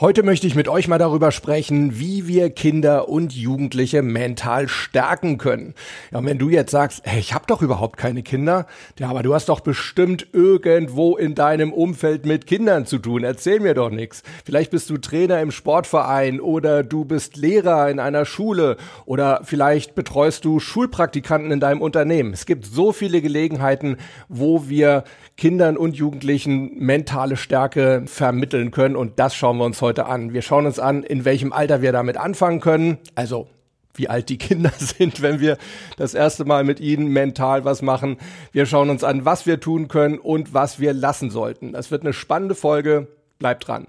Heute möchte ich mit euch mal darüber sprechen, wie wir Kinder und Jugendliche mental stärken können. Ja, und wenn du jetzt sagst, hey, ich habe doch überhaupt keine Kinder, ja, aber du hast doch bestimmt irgendwo in deinem Umfeld mit Kindern zu tun. Erzähl mir doch nichts. Vielleicht bist du Trainer im Sportverein oder du bist Lehrer in einer Schule oder vielleicht betreust du Schulpraktikanten in deinem Unternehmen. Es gibt so viele Gelegenheiten, wo wir Kindern und Jugendlichen mentale Stärke vermitteln können und das schauen wir uns heute heute an. Wir schauen uns an, in welchem Alter wir damit anfangen können. Also wie alt die Kinder sind, wenn wir das erste Mal mit ihnen mental was machen. Wir schauen uns an, was wir tun können und was wir lassen sollten. Das wird eine spannende Folge. Bleibt dran.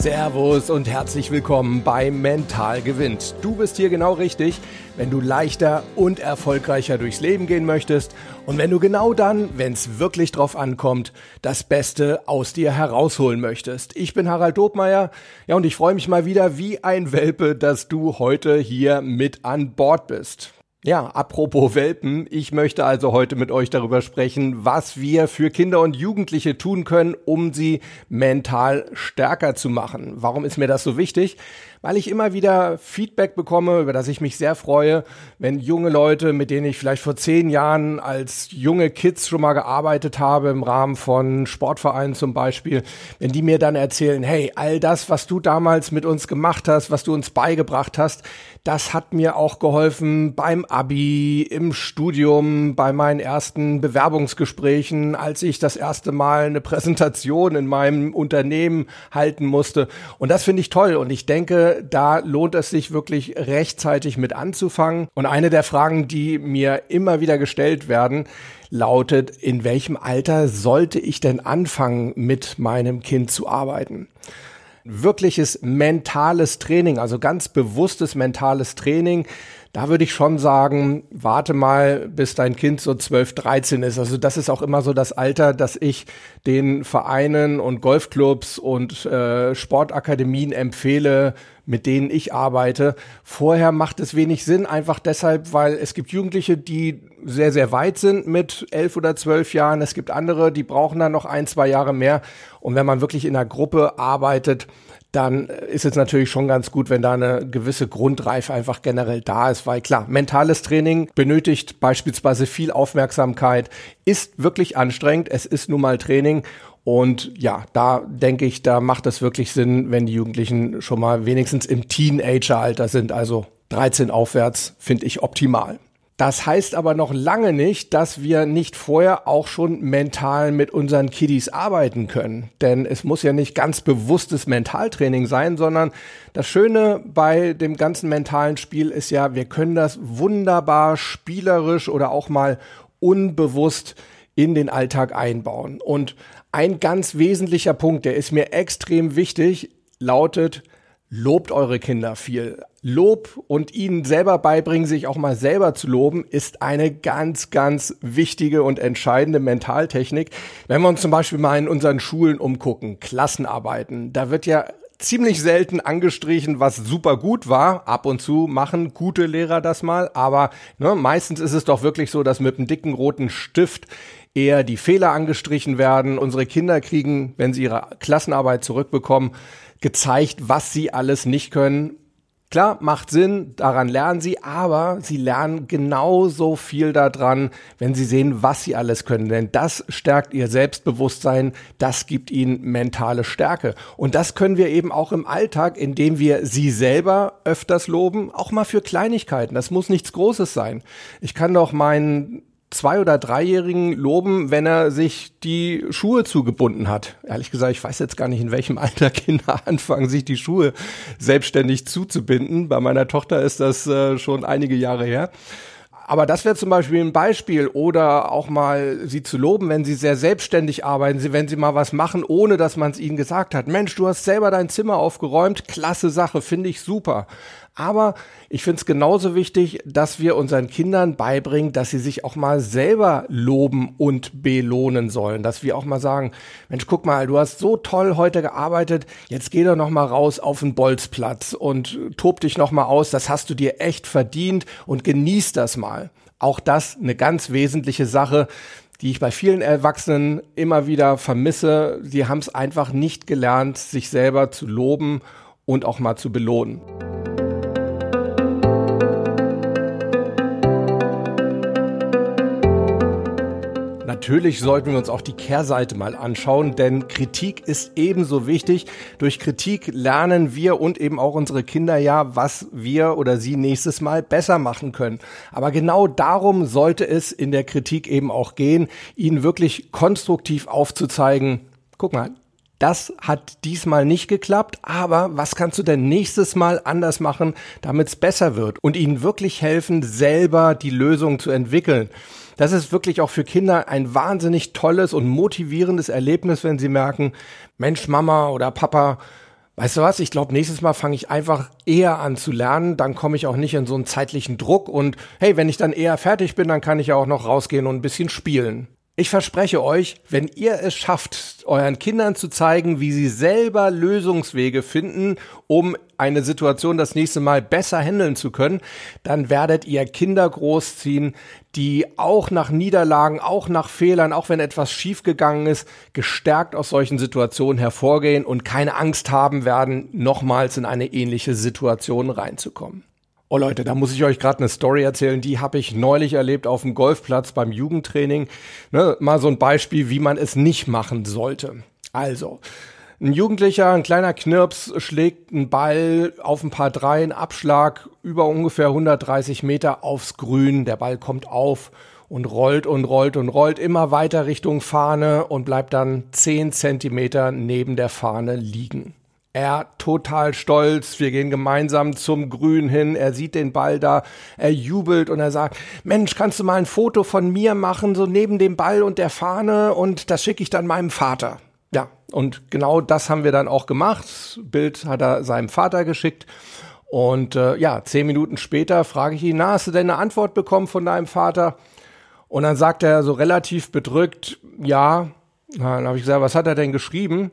Servus und herzlich willkommen bei Mental gewinnt. Du bist hier genau richtig, wenn du leichter und erfolgreicher durchs Leben gehen möchtest und wenn du genau dann, wenn es wirklich drauf ankommt, das Beste aus dir herausholen möchtest. Ich bin Harald Dobmeier, ja und ich freue mich mal wieder wie ein Welpe, dass du heute hier mit an Bord bist. Ja, apropos Welpen, ich möchte also heute mit euch darüber sprechen, was wir für Kinder und Jugendliche tun können, um sie mental stärker zu machen. Warum ist mir das so wichtig? weil ich immer wieder Feedback bekomme, über das ich mich sehr freue, wenn junge Leute, mit denen ich vielleicht vor zehn Jahren als junge Kids schon mal gearbeitet habe, im Rahmen von Sportvereinen zum Beispiel, wenn die mir dann erzählen, hey, all das, was du damals mit uns gemacht hast, was du uns beigebracht hast, das hat mir auch geholfen beim Abi, im Studium, bei meinen ersten Bewerbungsgesprächen, als ich das erste Mal eine Präsentation in meinem Unternehmen halten musste. Und das finde ich toll. Und ich denke, da lohnt es sich wirklich rechtzeitig mit anzufangen. Und eine der Fragen, die mir immer wieder gestellt werden, lautet, in welchem Alter sollte ich denn anfangen, mit meinem Kind zu arbeiten? Wirkliches mentales Training, also ganz bewusstes mentales Training, da würde ich schon sagen, warte mal, bis dein Kind so 12, 13 ist. Also das ist auch immer so das Alter, dass ich den Vereinen und Golfclubs und äh, Sportakademien empfehle, mit denen ich arbeite. Vorher macht es wenig Sinn, einfach deshalb, weil es gibt Jugendliche, die sehr, sehr weit sind mit elf oder zwölf Jahren. Es gibt andere, die brauchen dann noch ein, zwei Jahre mehr. Und wenn man wirklich in einer Gruppe arbeitet, dann ist es natürlich schon ganz gut, wenn da eine gewisse Grundreife einfach generell da ist, weil klar, mentales Training benötigt beispielsweise viel Aufmerksamkeit, ist wirklich anstrengend, es ist nun mal Training und ja, da denke ich, da macht es wirklich Sinn, wenn die Jugendlichen schon mal wenigstens im Teenageralter sind, also 13 aufwärts, finde ich optimal. Das heißt aber noch lange nicht, dass wir nicht vorher auch schon mental mit unseren Kiddies arbeiten können. Denn es muss ja nicht ganz bewusstes Mentaltraining sein, sondern das Schöne bei dem ganzen mentalen Spiel ist ja, wir können das wunderbar spielerisch oder auch mal unbewusst in den Alltag einbauen. Und ein ganz wesentlicher Punkt, der ist mir extrem wichtig, lautet, lobt eure Kinder viel. Lob und ihnen selber beibringen, sich auch mal selber zu loben, ist eine ganz, ganz wichtige und entscheidende Mentaltechnik. Wenn wir uns zum Beispiel mal in unseren Schulen umgucken, Klassenarbeiten, da wird ja ziemlich selten angestrichen, was super gut war. Ab und zu machen gute Lehrer das mal, aber ne, meistens ist es doch wirklich so, dass mit einem dicken roten Stift eher die Fehler angestrichen werden. Unsere Kinder kriegen, wenn sie ihre Klassenarbeit zurückbekommen, gezeigt, was sie alles nicht können. Klar, macht Sinn, daran lernen sie, aber sie lernen genauso viel daran, wenn sie sehen, was sie alles können. Denn das stärkt ihr Selbstbewusstsein, das gibt ihnen mentale Stärke. Und das können wir eben auch im Alltag, indem wir sie selber öfters loben, auch mal für Kleinigkeiten. Das muss nichts Großes sein. Ich kann doch meinen zwei- oder dreijährigen loben, wenn er sich die Schuhe zugebunden hat. Ehrlich gesagt, ich weiß jetzt gar nicht, in welchem Alter Kinder anfangen, sich die Schuhe selbstständig zuzubinden. Bei meiner Tochter ist das äh, schon einige Jahre her. Aber das wäre zum Beispiel ein Beispiel oder auch mal sie zu loben, wenn sie sehr selbstständig arbeiten, wenn sie mal was machen, ohne dass man es ihnen gesagt hat. Mensch, du hast selber dein Zimmer aufgeräumt, klasse Sache, finde ich super. Aber ich finde es genauso wichtig, dass wir unseren Kindern beibringen, dass sie sich auch mal selber loben und belohnen sollen. Dass wir auch mal sagen, Mensch, guck mal, du hast so toll heute gearbeitet, jetzt geh doch noch mal raus auf den Bolzplatz und tob dich noch mal aus, das hast du dir echt verdient und genieß das mal. Auch das eine ganz wesentliche Sache die ich bei vielen Erwachsenen immer wieder vermisse. Die haben es einfach nicht gelernt, sich selber zu loben und auch mal zu belohnen. Natürlich sollten wir uns auch die Kehrseite mal anschauen, denn Kritik ist ebenso wichtig. Durch Kritik lernen wir und eben auch unsere Kinder ja, was wir oder sie nächstes Mal besser machen können. Aber genau darum sollte es in der Kritik eben auch gehen, ihnen wirklich konstruktiv aufzuzeigen, guck mal, das hat diesmal nicht geklappt, aber was kannst du denn nächstes Mal anders machen, damit es besser wird und ihnen wirklich helfen, selber die Lösung zu entwickeln. Das ist wirklich auch für Kinder ein wahnsinnig tolles und motivierendes Erlebnis, wenn sie merken, Mensch, Mama oder Papa, Weißt du was? Ich glaube, nächstes Mal fange ich einfach eher an zu lernen. Dann komme ich auch nicht in so einen zeitlichen Druck. Und hey, wenn ich dann eher fertig bin, dann kann ich ja auch noch rausgehen und ein bisschen spielen. Ich verspreche euch, wenn ihr es schafft, euren Kindern zu zeigen, wie sie selber Lösungswege finden, um eine Situation das nächste Mal besser handeln zu können, dann werdet ihr Kinder großziehen, die auch nach Niederlagen, auch nach Fehlern, auch wenn etwas schiefgegangen ist, gestärkt aus solchen Situationen hervorgehen und keine Angst haben werden, nochmals in eine ähnliche Situation reinzukommen. Oh Leute, da muss ich euch gerade eine Story erzählen, die habe ich neulich erlebt auf dem Golfplatz beim Jugendtraining. Ne, mal so ein Beispiel, wie man es nicht machen sollte. Also, ein Jugendlicher, ein kleiner Knirps, schlägt einen Ball auf ein paar Dreien, Abschlag über ungefähr 130 Meter aufs Grün. Der Ball kommt auf und rollt und rollt und rollt immer weiter Richtung Fahne und bleibt dann 10 Zentimeter neben der Fahne liegen. Er total stolz. Wir gehen gemeinsam zum Grün hin. Er sieht den Ball da. Er jubelt und er sagt, Mensch, kannst du mal ein Foto von mir machen, so neben dem Ball und der Fahne und das schicke ich dann meinem Vater. Ja, und genau das haben wir dann auch gemacht. Bild hat er seinem Vater geschickt. Und äh, ja, zehn Minuten später frage ich ihn, na, hast du denn eine Antwort bekommen von deinem Vater? Und dann sagt er so relativ bedrückt, ja. Dann habe ich gesagt, was hat er denn geschrieben?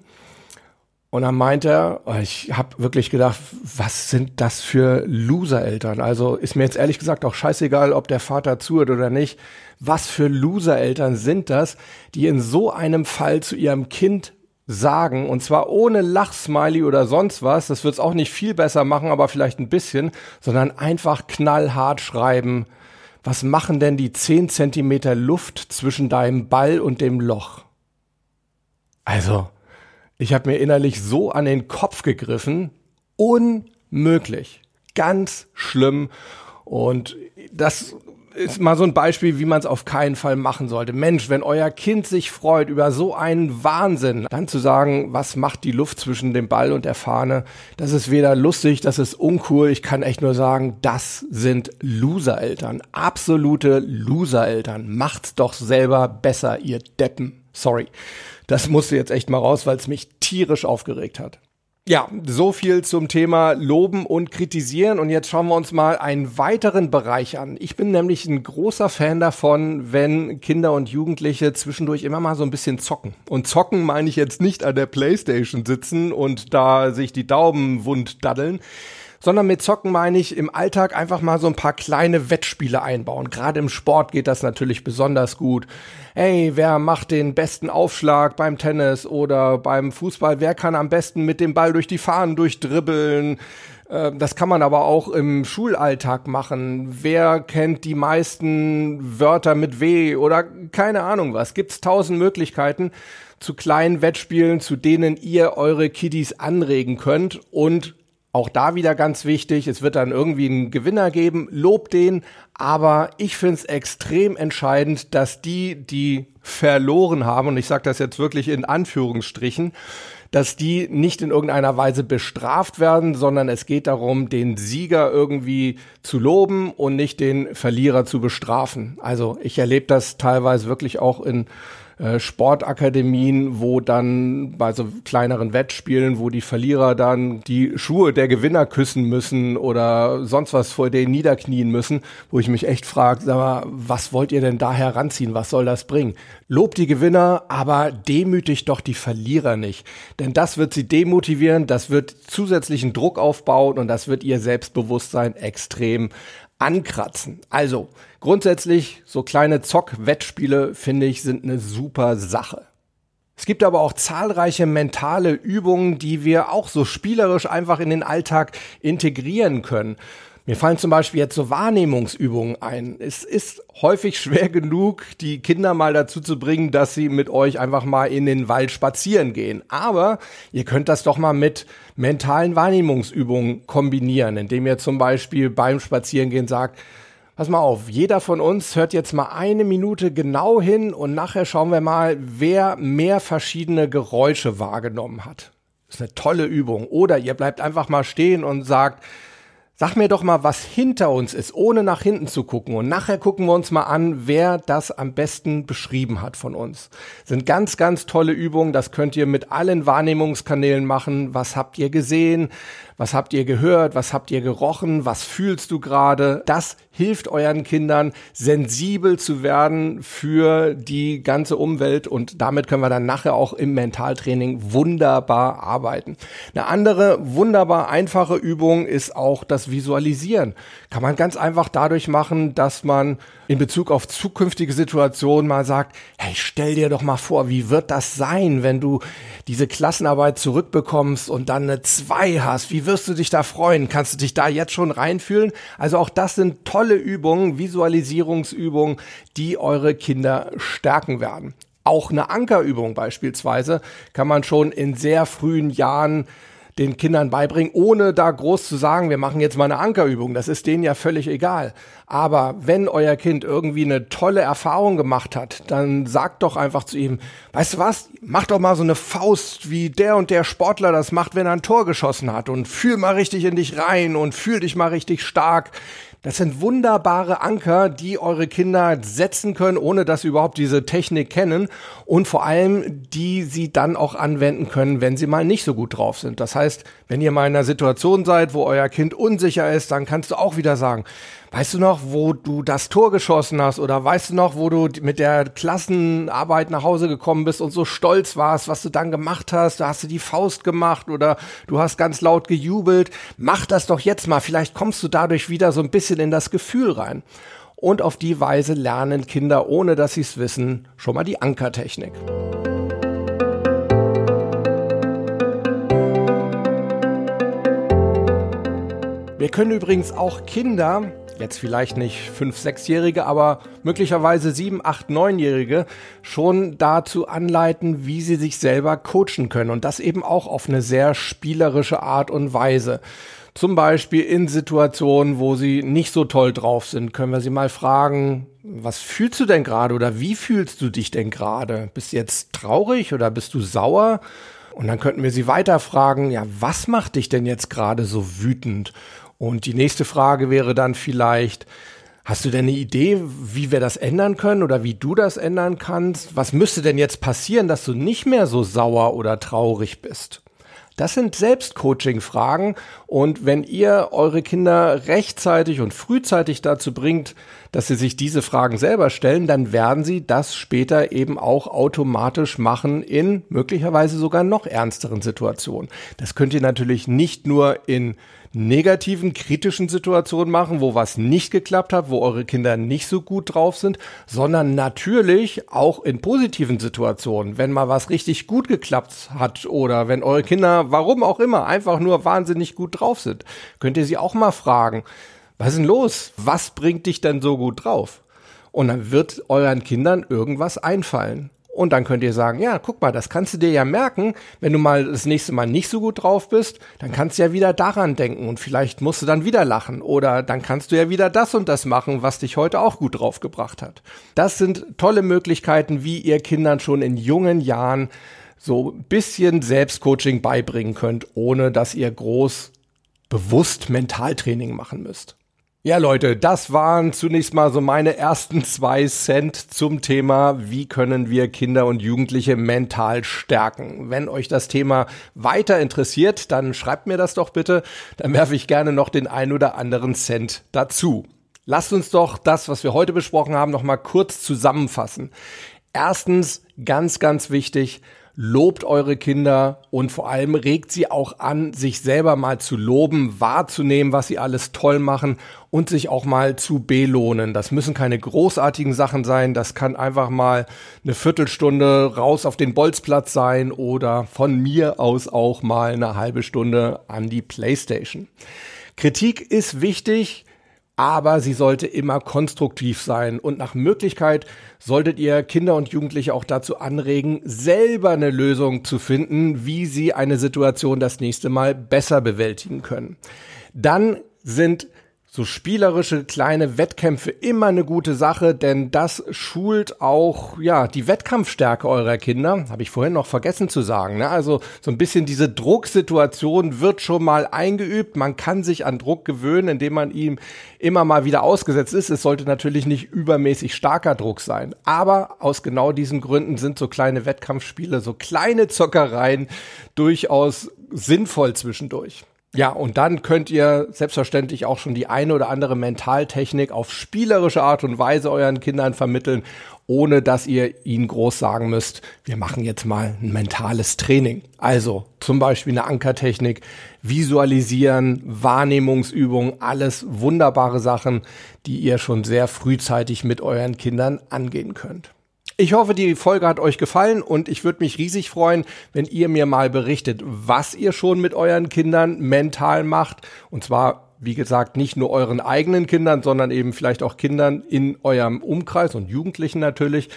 Und dann meint er, oh, ich habe wirklich gedacht, was sind das für Loser-Eltern? Also ist mir jetzt ehrlich gesagt auch scheißegal, ob der Vater zuhört oder nicht. Was für Loser-Eltern sind das, die in so einem Fall zu ihrem Kind sagen, und zwar ohne Lachsmiley oder sonst was, das wird es auch nicht viel besser machen, aber vielleicht ein bisschen, sondern einfach knallhart schreiben, was machen denn die 10 Zentimeter Luft zwischen deinem Ball und dem Loch? Also, ich habe mir innerlich so an den Kopf gegriffen. Unmöglich. Ganz schlimm. Und das ist mal so ein Beispiel, wie man es auf keinen Fall machen sollte. Mensch, wenn euer Kind sich freut über so einen Wahnsinn, dann zu sagen, was macht die Luft zwischen dem Ball und der Fahne, das ist weder lustig, das ist uncool. Ich kann echt nur sagen, das sind Loser-Eltern. Absolute Loser-Eltern. Macht's doch selber besser, ihr Deppen. Sorry. Das musste jetzt echt mal raus, weil es mich tierisch aufgeregt hat. Ja, so viel zum Thema Loben und Kritisieren. Und jetzt schauen wir uns mal einen weiteren Bereich an. Ich bin nämlich ein großer Fan davon, wenn Kinder und Jugendliche zwischendurch immer mal so ein bisschen zocken. Und zocken meine ich jetzt nicht an der Playstation sitzen und da sich die Daumen wund daddeln, sondern mit Zocken meine ich im Alltag einfach mal so ein paar kleine Wettspiele einbauen. Gerade im Sport geht das natürlich besonders gut. Hey, wer macht den besten Aufschlag beim Tennis oder beim Fußball? Wer kann am besten mit dem Ball durch die Fahnen durchdribbeln? Ähm, das kann man aber auch im Schulalltag machen. Wer kennt die meisten Wörter mit W oder keine Ahnung was? Gibt's tausend Möglichkeiten zu kleinen Wettspielen, zu denen ihr eure Kiddies anregen könnt und auch da wieder ganz wichtig, es wird dann irgendwie einen Gewinner geben, lob den, aber ich finde es extrem entscheidend, dass die, die verloren haben, und ich sage das jetzt wirklich in Anführungsstrichen, dass die nicht in irgendeiner Weise bestraft werden, sondern es geht darum, den Sieger irgendwie zu loben und nicht den Verlierer zu bestrafen. Also ich erlebe das teilweise wirklich auch in äh, Sportakademien, wo dann bei so kleineren Wettspielen, wo die Verlierer dann die Schuhe der Gewinner küssen müssen oder sonst was vor denen niederknien müssen, wo ich mich echt frage, sag mal, was wollt ihr denn da heranziehen? Was soll das bringen? Lobt die Gewinner, aber demütigt doch die Verlierer nicht. Denn das wird sie demotivieren, das wird zusätzlichen Druck aufbauen und das wird ihr Selbstbewusstsein extrem ankratzen. Also grundsätzlich so kleine Zock-Wettspiele finde ich sind eine super Sache. Es gibt aber auch zahlreiche mentale Übungen, die wir auch so spielerisch einfach in den Alltag integrieren können. Mir fallen zum Beispiel jetzt so Wahrnehmungsübungen ein. Es ist häufig schwer genug, die Kinder mal dazu zu bringen, dass sie mit euch einfach mal in den Wald spazieren gehen. Aber ihr könnt das doch mal mit mentalen Wahrnehmungsübungen kombinieren, indem ihr zum Beispiel beim Spazierengehen sagt, Pass mal auf, jeder von uns hört jetzt mal eine Minute genau hin und nachher schauen wir mal, wer mehr verschiedene Geräusche wahrgenommen hat. Das ist eine tolle Übung. Oder ihr bleibt einfach mal stehen und sagt, Sag mir doch mal, was hinter uns ist, ohne nach hinten zu gucken. Und nachher gucken wir uns mal an, wer das am besten beschrieben hat von uns. sind ganz, ganz tolle Übungen. Das könnt ihr mit allen Wahrnehmungskanälen machen. Was habt ihr gesehen? Was habt ihr gehört? Was habt ihr gerochen? Was fühlst du gerade? Das hilft euren Kindern, sensibel zu werden für die ganze Umwelt und damit können wir dann nachher auch im Mentaltraining wunderbar arbeiten. Eine andere wunderbar einfache Übung ist auch das Visualisieren. Kann man ganz einfach dadurch machen, dass man in Bezug auf zukünftige Situationen mal sagt, hey, stell dir doch mal vor, wie wird das sein, wenn du diese Klassenarbeit zurückbekommst und dann eine 2 hast? Wie wirst du dich da freuen? Kannst du dich da jetzt schon reinfühlen? Also auch das sind tolle Übungen, Visualisierungsübungen, die eure Kinder stärken werden. Auch eine Ankerübung beispielsweise kann man schon in sehr frühen Jahren den Kindern beibringen, ohne da groß zu sagen, wir machen jetzt mal eine Ankerübung. Das ist denen ja völlig egal. Aber wenn euer Kind irgendwie eine tolle Erfahrung gemacht hat, dann sagt doch einfach zu ihm, weißt du was, mach doch mal so eine Faust, wie der und der Sportler das macht, wenn er ein Tor geschossen hat und fühl mal richtig in dich rein und fühl dich mal richtig stark. Das sind wunderbare Anker, die eure Kinder setzen können, ohne dass sie überhaupt diese Technik kennen und vor allem, die sie dann auch anwenden können, wenn sie mal nicht so gut drauf sind. Das heißt, wenn ihr mal in einer Situation seid, wo euer Kind unsicher ist, dann kannst du auch wieder sagen, Weißt du noch, wo du das Tor geschossen hast oder weißt du noch, wo du mit der Klassenarbeit nach Hause gekommen bist und so stolz warst, was du dann gemacht hast? Da hast du die Faust gemacht oder du hast ganz laut gejubelt. Mach das doch jetzt mal. Vielleicht kommst du dadurch wieder so ein bisschen in das Gefühl rein. Und auf die Weise lernen Kinder, ohne dass sie es wissen, schon mal die Ankertechnik. Wir können übrigens auch Kinder jetzt vielleicht nicht fünf, sechsjährige, aber möglicherweise sieben, acht, neunjährige schon dazu anleiten, wie sie sich selber coachen können und das eben auch auf eine sehr spielerische Art und Weise. Zum Beispiel in Situationen, wo sie nicht so toll drauf sind, können wir sie mal fragen, was fühlst du denn gerade oder wie fühlst du dich denn gerade? Bist du jetzt traurig oder bist du sauer? Und dann könnten wir sie weiter fragen, ja, was macht dich denn jetzt gerade so wütend? Und die nächste Frage wäre dann vielleicht, Hast du denn eine Idee, wie wir das ändern können oder wie du das ändern kannst? Was müsste denn jetzt passieren, dass du nicht mehr so sauer oder traurig bist? Das sind Selbstcoaching-Fragen und wenn ihr eure Kinder rechtzeitig und frühzeitig dazu bringt, dass sie sich diese Fragen selber stellen, dann werden sie das später eben auch automatisch machen in möglicherweise sogar noch ernsteren Situationen. Das könnt ihr natürlich nicht nur in negativen, kritischen Situationen machen, wo was nicht geklappt hat, wo eure Kinder nicht so gut drauf sind, sondern natürlich auch in positiven Situationen, wenn mal was richtig gut geklappt hat oder wenn eure Kinder, warum auch immer, einfach nur wahnsinnig gut drauf sind, könnt ihr sie auch mal fragen, was ist denn los? Was bringt dich denn so gut drauf? Und dann wird euren Kindern irgendwas einfallen. Und dann könnt ihr sagen, ja, guck mal, das kannst du dir ja merken, wenn du mal das nächste Mal nicht so gut drauf bist, dann kannst du ja wieder daran denken und vielleicht musst du dann wieder lachen oder dann kannst du ja wieder das und das machen, was dich heute auch gut draufgebracht hat. Das sind tolle Möglichkeiten, wie ihr Kindern schon in jungen Jahren so ein bisschen Selbstcoaching beibringen könnt, ohne dass ihr groß bewusst Mentaltraining machen müsst. Ja, Leute, das waren zunächst mal so meine ersten zwei Cent zum Thema, wie können wir Kinder und Jugendliche mental stärken. Wenn euch das Thema weiter interessiert, dann schreibt mir das doch bitte. Dann werfe ich gerne noch den ein oder anderen Cent dazu. Lasst uns doch das, was wir heute besprochen haben, noch mal kurz zusammenfassen. Erstens, ganz, ganz wichtig, lobt eure Kinder und vor allem regt sie auch an, sich selber mal zu loben, wahrzunehmen, was sie alles toll machen und sich auch mal zu belohnen. Das müssen keine großartigen Sachen sein, das kann einfach mal eine Viertelstunde raus auf den Bolzplatz sein oder von mir aus auch mal eine halbe Stunde an die Playstation. Kritik ist wichtig, aber sie sollte immer konstruktiv sein und nach Möglichkeit solltet ihr Kinder und Jugendliche auch dazu anregen, selber eine Lösung zu finden, wie sie eine Situation das nächste Mal besser bewältigen können. Dann sind so spielerische kleine Wettkämpfe immer eine gute Sache, denn das schult auch ja die Wettkampfstärke eurer Kinder. Habe ich vorhin noch vergessen zu sagen. Ne? Also so ein bisschen diese Drucksituation wird schon mal eingeübt. Man kann sich an Druck gewöhnen, indem man ihm immer mal wieder ausgesetzt ist. Es sollte natürlich nicht übermäßig starker Druck sein, aber aus genau diesen Gründen sind so kleine Wettkampfspiele, so kleine Zockereien durchaus sinnvoll zwischendurch. Ja, und dann könnt ihr selbstverständlich auch schon die eine oder andere Mentaltechnik auf spielerische Art und Weise euren Kindern vermitteln, ohne dass ihr ihnen groß sagen müsst, wir machen jetzt mal ein mentales Training. Also zum Beispiel eine Ankertechnik, Visualisieren, Wahrnehmungsübungen, alles wunderbare Sachen, die ihr schon sehr frühzeitig mit euren Kindern angehen könnt. Ich hoffe, die Folge hat euch gefallen und ich würde mich riesig freuen, wenn ihr mir mal berichtet, was ihr schon mit euren Kindern mental macht. Und zwar wie gesagt, nicht nur euren eigenen Kindern, sondern eben vielleicht auch Kindern in eurem Umkreis und Jugendlichen natürlich.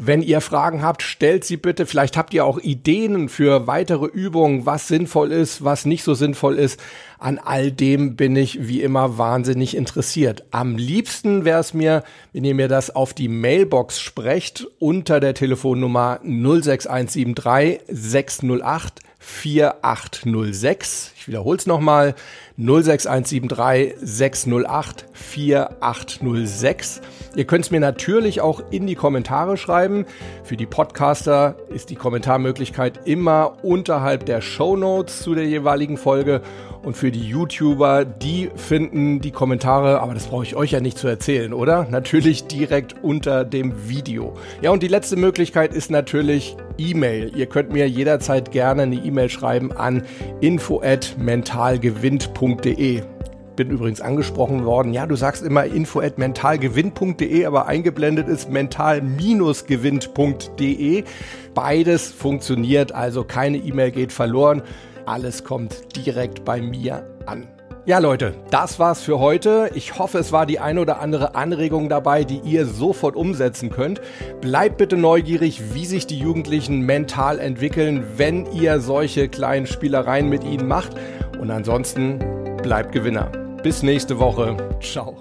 Wenn ihr Fragen habt, stellt sie bitte. Vielleicht habt ihr auch Ideen für weitere Übungen, was sinnvoll ist, was nicht so sinnvoll ist. An all dem bin ich wie immer wahnsinnig interessiert. Am liebsten wäre es mir, wenn ihr mir das auf die Mailbox sprecht unter der Telefonnummer 06173 608 4806. Ich wiederhole es nochmal. 06173 608 4806. Ihr könnt es mir natürlich auch in die Kommentare schreiben. Für die Podcaster ist die Kommentarmöglichkeit immer unterhalb der Show Notes zu der jeweiligen Folge. Und für die YouTuber, die finden die Kommentare, aber das brauche ich euch ja nicht zu erzählen, oder? Natürlich direkt unter dem Video. Ja, und die letzte Möglichkeit ist natürlich E-Mail. Ihr könnt mir jederzeit gerne eine E-Mail schreiben an info@mentalgewinnt.de bin übrigens angesprochen worden. Ja, du sagst immer info@mentalgewinn.de, aber eingeblendet ist mental-gewinnt.de. Beides funktioniert, also keine E-Mail geht verloren. Alles kommt direkt bei mir an. Ja, Leute, das war's für heute. Ich hoffe, es war die eine oder andere Anregung dabei, die ihr sofort umsetzen könnt. Bleibt bitte neugierig, wie sich die Jugendlichen mental entwickeln, wenn ihr solche kleinen Spielereien mit ihnen macht. Und ansonsten bleibt Gewinner. Bis nächste Woche. Ciao.